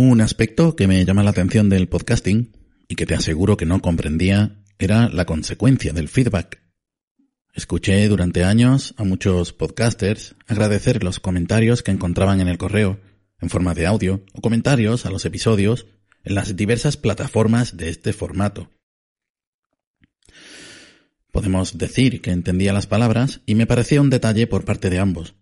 Un aspecto que me llama la atención del podcasting y que te aseguro que no comprendía era la consecuencia del feedback. Escuché durante años a muchos podcasters agradecer los comentarios que encontraban en el correo, en forma de audio, o comentarios a los episodios en las diversas plataformas de este formato. Podemos decir que entendía las palabras y me parecía un detalle por parte de ambos,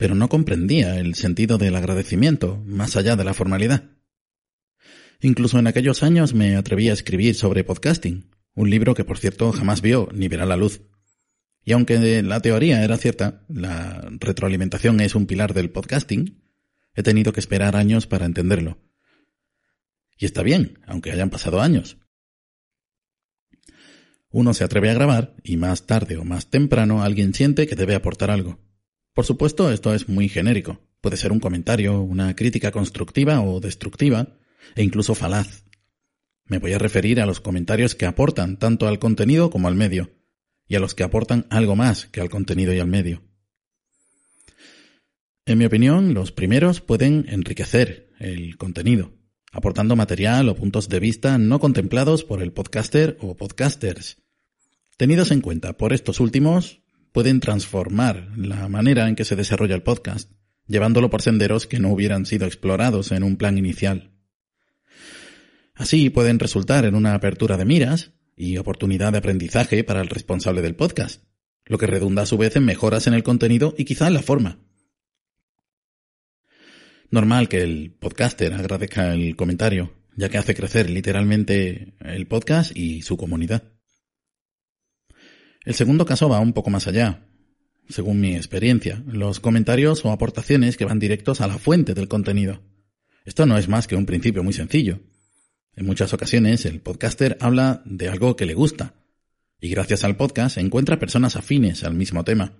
pero no comprendía el sentido del agradecimiento más allá de la formalidad. Incluso en aquellos años me atreví a escribir sobre podcasting, un libro que por cierto jamás vio ni verá la luz. Y aunque la teoría era cierta, la retroalimentación es un pilar del podcasting, he tenido que esperar años para entenderlo. Y está bien, aunque hayan pasado años. Uno se atreve a grabar y más tarde o más temprano alguien siente que debe aportar algo. Por supuesto, esto es muy genérico. Puede ser un comentario, una crítica constructiva o destructiva, e incluso falaz. Me voy a referir a los comentarios que aportan tanto al contenido como al medio, y a los que aportan algo más que al contenido y al medio. En mi opinión, los primeros pueden enriquecer el contenido, aportando material o puntos de vista no contemplados por el podcaster o podcasters. Tenidos en cuenta por estos últimos, pueden transformar la manera en que se desarrolla el podcast, llevándolo por senderos que no hubieran sido explorados en un plan inicial. Así pueden resultar en una apertura de miras y oportunidad de aprendizaje para el responsable del podcast, lo que redunda a su vez en mejoras en el contenido y quizá en la forma. Normal que el podcaster agradezca el comentario, ya que hace crecer literalmente el podcast y su comunidad. El segundo caso va un poco más allá. Según mi experiencia, los comentarios o aportaciones que van directos a la fuente del contenido. Esto no es más que un principio muy sencillo. En muchas ocasiones el podcaster habla de algo que le gusta, y gracias al podcast encuentra personas afines al mismo tema.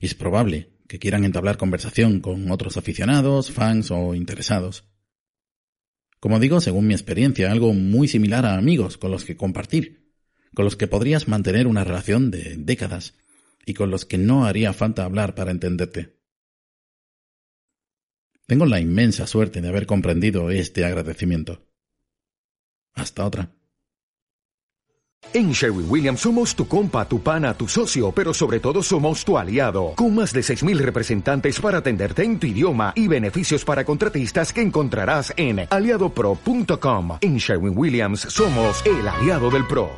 Y es probable que quieran entablar conversación con otros aficionados, fans o interesados. Como digo, según mi experiencia, algo muy similar a amigos con los que compartir, con los que podrías mantener una relación de décadas y con los que no haría falta hablar para entenderte. Tengo la inmensa suerte de haber comprendido este agradecimiento. Hasta otra. En Sherwin Williams somos tu compa, tu pana, tu socio, pero sobre todo somos tu aliado, con más de 6.000 representantes para atenderte en tu idioma y beneficios para contratistas que encontrarás en aliadopro.com. En Sherwin Williams somos el aliado del PRO.